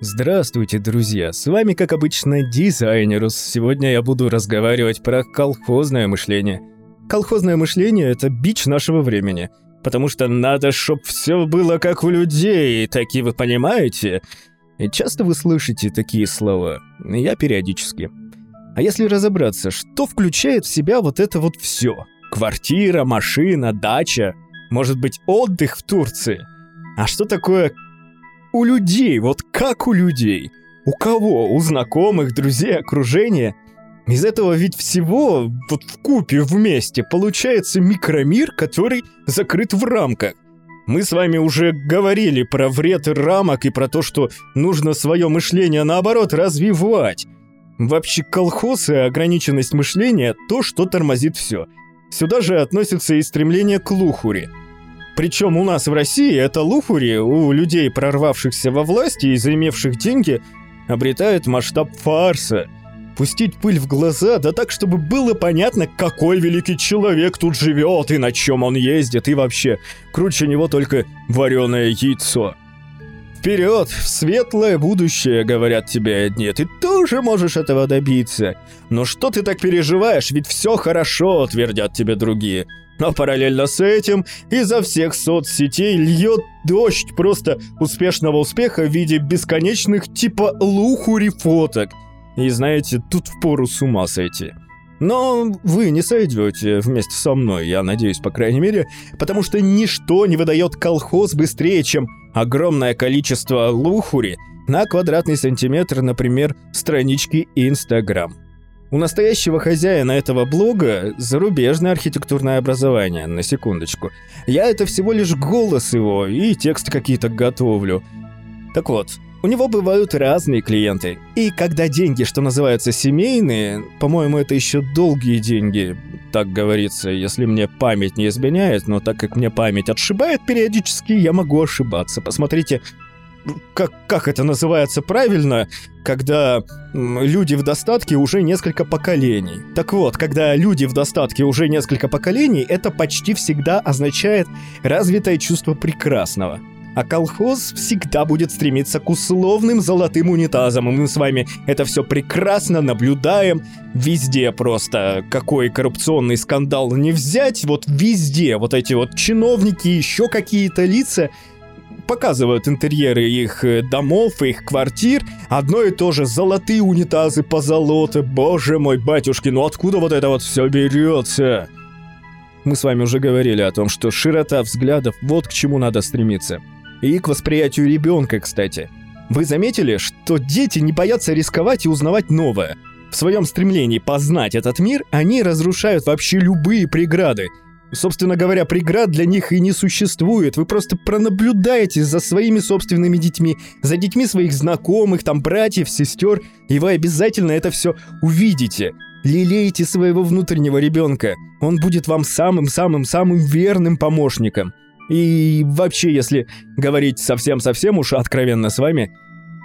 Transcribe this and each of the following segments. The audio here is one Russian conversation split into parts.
Здравствуйте, друзья! С вами, как обычно, Дизайнерус. Сегодня я буду разговаривать про колхозное мышление. Колхозное мышление – это бич нашего времени. Потому что надо, чтоб все было как у людей, такие вы понимаете? И часто вы слышите такие слова. Я периодически. А если разобраться, что включает в себя вот это вот все? Квартира, машина, дача, может быть, отдых в Турции. А что такое у людей, вот как у людей. У кого? У знакомых, друзей, окружения. Из этого ведь всего, вот в купе вместе, получается микромир, который закрыт в рамках. Мы с вами уже говорили про вред рамок и про то, что нужно свое мышление наоборот развивать. Вообще колхоз и ограниченность мышления – то, что тормозит все. Сюда же относится и стремление к лухуре – причем у нас в России это лухури у людей, прорвавшихся во власти и заимевших деньги, обретает масштаб фарса. Пустить пыль в глаза, да так, чтобы было понятно, какой великий человек тут живет и на чем он ездит, и вообще, круче него только вареное яйцо. Вперед, в светлое будущее, говорят тебе одни, ты тоже можешь этого добиться. Но что ты так переживаешь, ведь все хорошо, твердят тебе другие. Но параллельно с этим изо всех соцсетей льет дождь просто успешного успеха в виде бесконечных типа лухури фоток. И знаете, тут впору с ума сойти. Но вы не сойдете вместе со мной, я надеюсь, по крайней мере, потому что ничто не выдает колхоз быстрее, чем огромное количество лухури на квадратный сантиметр, например, странички Инстаграм. У настоящего хозяина этого блога зарубежное архитектурное образование, на секундочку. Я это всего лишь голос его и тексты какие-то готовлю. Так вот, у него бывают разные клиенты. И когда деньги, что называются, семейные, по-моему, это еще долгие деньги, так говорится, если мне память не изменяет, но так как мне память отшибает периодически, я могу ошибаться. Посмотрите как, как это называется правильно, когда люди в достатке уже несколько поколений. Так вот, когда люди в достатке уже несколько поколений, это почти всегда означает развитое чувство прекрасного. А колхоз всегда будет стремиться к условным золотым унитазам, и мы с вами это все прекрасно наблюдаем. Везде просто какой коррупционный скандал не взять, вот везде вот эти вот чиновники, еще какие-то лица – показывают интерьеры их э, домов, их квартир. Одно и то же, золотые унитазы по золоте. Боже мой, батюшки, ну откуда вот это вот все берется? Мы с вами уже говорили о том, что широта взглядов – вот к чему надо стремиться. И к восприятию ребенка, кстати. Вы заметили, что дети не боятся рисковать и узнавать новое? В своем стремлении познать этот мир, они разрушают вообще любые преграды – Собственно говоря, преград для них и не существует. Вы просто пронаблюдаете за своими собственными детьми, за детьми своих знакомых, там, братьев, сестер, и вы обязательно это все увидите. Лелейте своего внутреннего ребенка. Он будет вам самым-самым-самым верным помощником. И вообще, если говорить совсем-совсем уж откровенно с вами,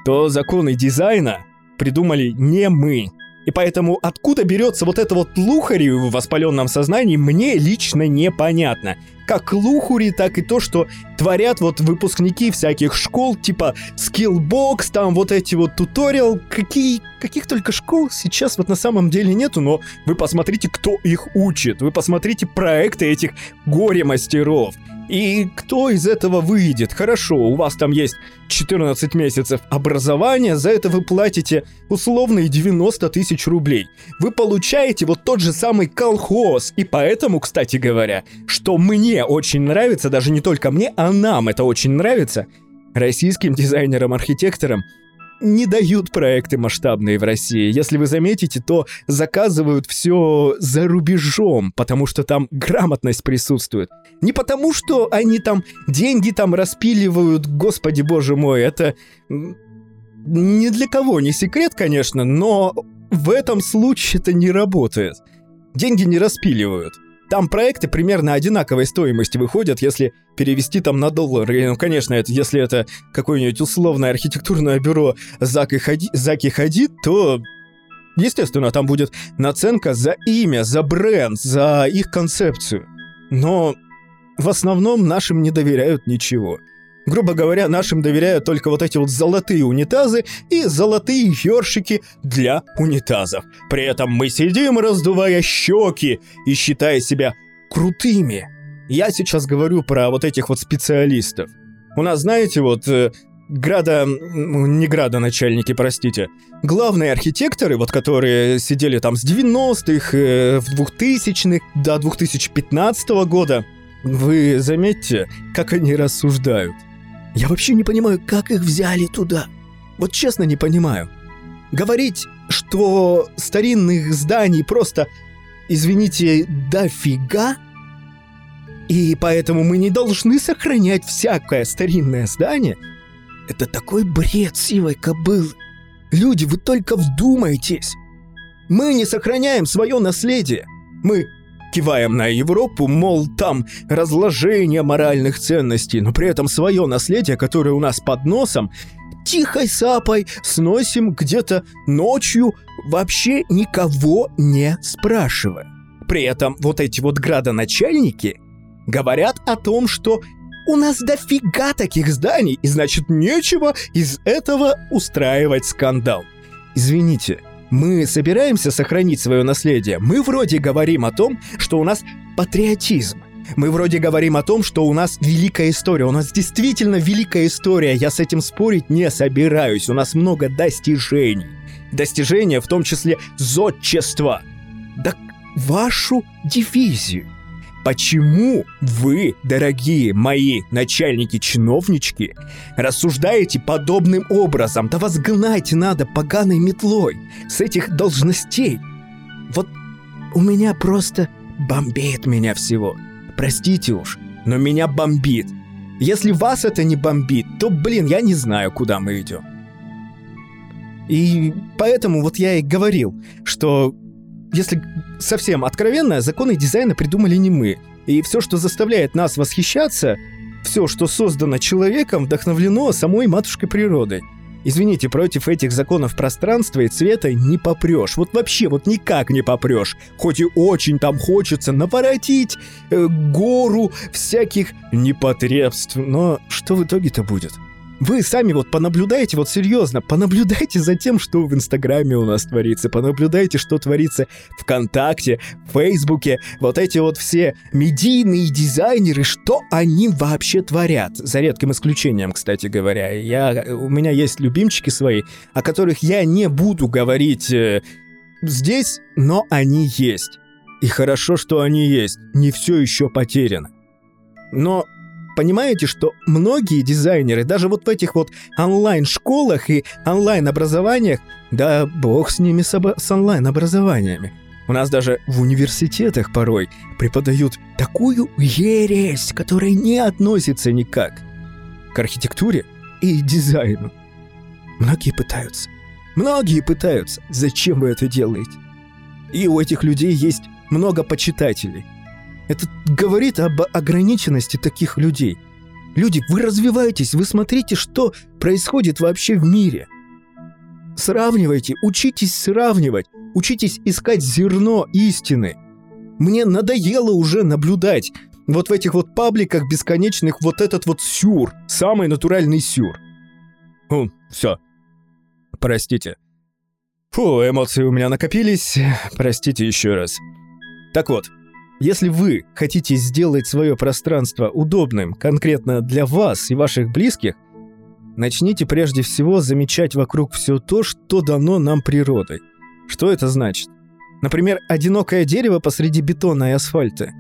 то законы дизайна придумали не мы. И поэтому откуда берется вот это вот лухари в воспаленном сознании, мне лично непонятно. Как лухури, так и то, что творят вот выпускники всяких школ, типа Skillbox, там вот эти вот туториал, какие, каких только школ сейчас вот на самом деле нету, но вы посмотрите, кто их учит, вы посмотрите проекты этих горе-мастеров. И кто из этого выйдет? Хорошо, у вас там есть 14 месяцев образования, за это вы платите условные 90 тысяч рублей. Вы получаете вот тот же самый колхоз. И поэтому, кстати говоря, что мне очень нравится, даже не только мне, а нам это очень нравится, российским дизайнерам-архитекторам – не дают проекты масштабные в России. Если вы заметите, то заказывают все за рубежом, потому что там грамотность присутствует. Не потому, что они там деньги там распиливают, господи боже мой, это ни для кого не секрет, конечно, но в этом случае это не работает. Деньги не распиливают. Там проекты примерно одинаковой стоимости выходят, если перевести там на доллары. Ну, конечно, это, если это какое-нибудь условное архитектурное бюро Зак и Хади, Заки Хадид, то Естественно, там будет наценка за имя, за бренд, за их концепцию. Но в основном нашим не доверяют ничего. Грубо говоря, нашим доверяют только вот эти вот золотые унитазы и золотые ёршики для унитазов. При этом мы сидим, раздувая щеки и считая себя крутыми. Я сейчас говорю про вот этих вот специалистов. У нас, знаете, вот э, града... не градоначальники, простите. Главные архитекторы, вот которые сидели там с 90-х, э, в 2000-х до 2015 года, вы заметьте, как они рассуждают. Я вообще не понимаю, как их взяли туда. Вот честно не понимаю. Говорить, что старинных зданий просто, извините, дофига, и поэтому мы не должны сохранять всякое старинное здание, это такой бред сивой кобылы. Люди, вы только вдумайтесь. Мы не сохраняем свое наследие. Мы киваем на Европу, мол, там разложение моральных ценностей, но при этом свое наследие, которое у нас под носом, тихой сапой сносим где-то ночью, вообще никого не спрашивая. При этом вот эти вот градоначальники говорят о том, что у нас дофига таких зданий, и значит нечего из этого устраивать скандал. Извините, мы собираемся сохранить свое наследие. Мы вроде говорим о том, что у нас патриотизм. Мы вроде говорим о том, что у нас великая история. У нас действительно великая история. Я с этим спорить не собираюсь. У нас много достижений. Достижения, в том числе зодчества. Да вашу дивизию Почему вы, дорогие мои начальники-чиновнички, рассуждаете подобным образом? Да вас гнать надо поганой метлой с этих должностей. Вот у меня просто бомбит меня всего. Простите уж, но меня бомбит. Если вас это не бомбит, то, блин, я не знаю, куда мы идем. И поэтому вот я и говорил, что если совсем откровенно, законы дизайна придумали не мы. И все, что заставляет нас восхищаться, все, что создано человеком, вдохновлено самой матушкой природой. Извините, против этих законов пространства и цвета не попрешь. Вот вообще, вот никак не попрешь. Хоть и очень там хочется наворотить э, гору всяких непотребств. Но что в итоге-то будет? Вы сами вот понаблюдайте, вот серьезно, понаблюдайте за тем, что в Инстаграме у нас творится, понаблюдайте, что творится ВКонтакте, в Фейсбуке, вот эти вот все медийные дизайнеры, что они вообще творят, за редким исключением, кстати говоря. Я, у меня есть любимчики свои, о которых я не буду говорить э, здесь, но они есть. И хорошо, что они есть, не все еще потеряно. Но понимаете, что многие дизайнеры, даже вот в этих вот онлайн-школах и онлайн-образованиях, да бог с ними с, с онлайн-образованиями, у нас даже в университетах порой преподают такую ересь, которая не относится никак к архитектуре и дизайну. Многие пытаются. Многие пытаются. Зачем вы это делаете? И у этих людей есть много почитателей – это говорит об ограниченности таких людей. Люди, вы развиваетесь, вы смотрите, что происходит вообще в мире. Сравнивайте, учитесь сравнивать, учитесь искать зерно истины. Мне надоело уже наблюдать вот в этих вот пабликах бесконечных вот этот вот сюр, самый натуральный сюр. Фу, все. Простите. Фу, эмоции у меня накопились. Простите еще раз. Так вот, если вы хотите сделать свое пространство удобным конкретно для вас и ваших близких, начните прежде всего замечать вокруг все то, что дано нам природой. Что это значит? Например, одинокое дерево посреди бетона и асфальта.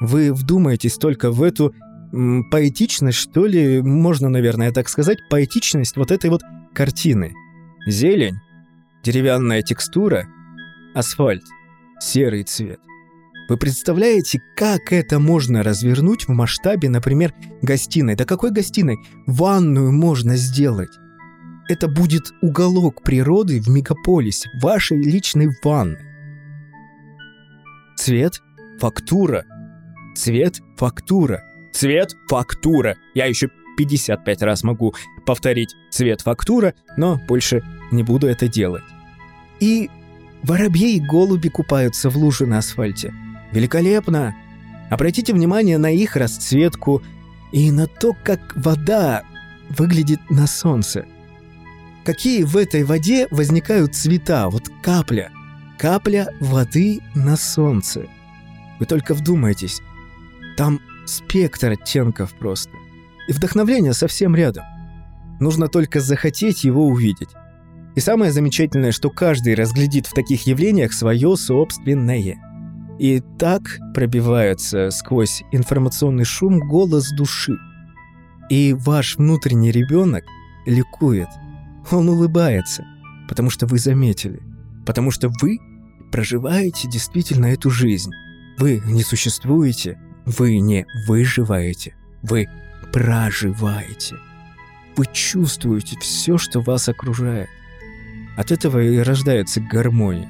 Вы вдумаетесь только в эту м, поэтичность, что ли, можно, наверное, так сказать, поэтичность вот этой вот картины. Зелень, деревянная текстура, асфальт, серый цвет. Вы представляете, как это можно развернуть в масштабе, например, гостиной? Да какой гостиной? Ванную можно сделать. Это будет уголок природы в мегаполисе, вашей личной ванны. Цвет, фактура. Цвет, фактура. Цвет, фактура. Я еще 55 раз могу повторить цвет, фактура, но больше не буду это делать. И воробьи и голуби купаются в луже на асфальте – Великолепно! Обратите внимание на их расцветку, и на то, как вода выглядит на солнце. Какие в этой воде возникают цвета, вот капля, капля воды на солнце. Вы только вдумайтесь, там спектр оттенков просто. И вдохновление совсем рядом. Нужно только захотеть его увидеть. И самое замечательное, что каждый разглядит в таких явлениях свое собственное. И так пробивается сквозь информационный шум голос души. И ваш внутренний ребенок ликует. Он улыбается, потому что вы заметили. Потому что вы проживаете действительно эту жизнь. Вы не существуете, вы не выживаете, вы проживаете. Вы чувствуете все, что вас окружает. От этого и рождается гармония.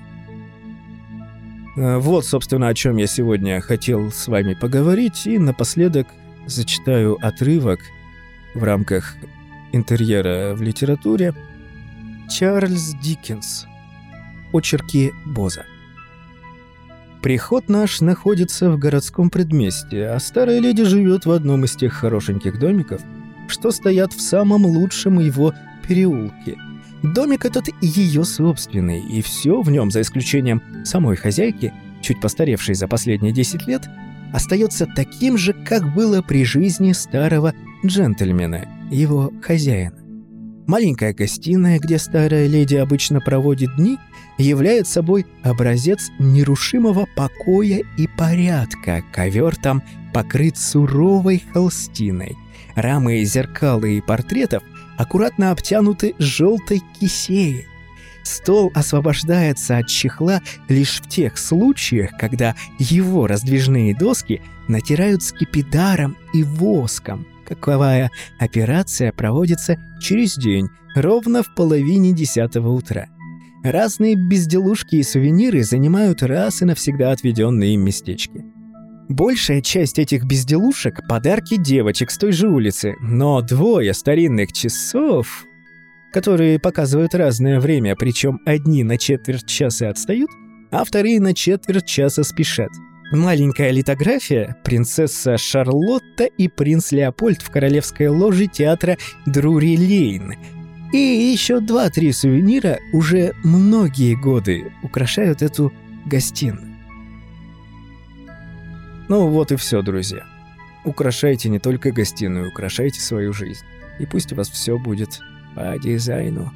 А, вот, собственно, о чем я сегодня хотел с вами поговорить, и напоследок зачитаю отрывок в рамках интерьера в литературе Чарльз Диккенс. Очерки Боза. Приход наш находится в городском предместье, а старая леди живет в одном из тех хорошеньких домиков, что стоят в самом лучшем его переулке. Домик этот ее собственный, и все в нем, за исключением самой хозяйки, чуть постаревшей за последние 10 лет, остается таким же, как было при жизни старого джентльмена, его хозяина. Маленькая гостиная, где старая леди обычно проводит дни, является собой образец нерушимого покоя и порядка. Ковер там покрыт суровой холстиной. Рамы зеркал и портретов аккуратно обтянуты желтой кисеей. Стол освобождается от чехла лишь в тех случаях, когда его раздвижные доски натирают скипидаром и воском – Каковая операция проводится через день, ровно в половине десятого утра. Разные безделушки и сувениры занимают раз и навсегда отведенные им местечки. Большая часть этих безделушек – подарки девочек с той же улицы, но двое старинных часов, которые показывают разное время, причем одни на четверть часа отстают, а вторые на четверть часа спешат – Маленькая литография «Принцесса Шарлотта и принц Леопольд в королевской ложе театра Друри Лейн». И еще два-три сувенира уже многие годы украшают эту гостиную. Ну вот и все, друзья. Украшайте не только гостиную, украшайте свою жизнь. И пусть у вас все будет по дизайну.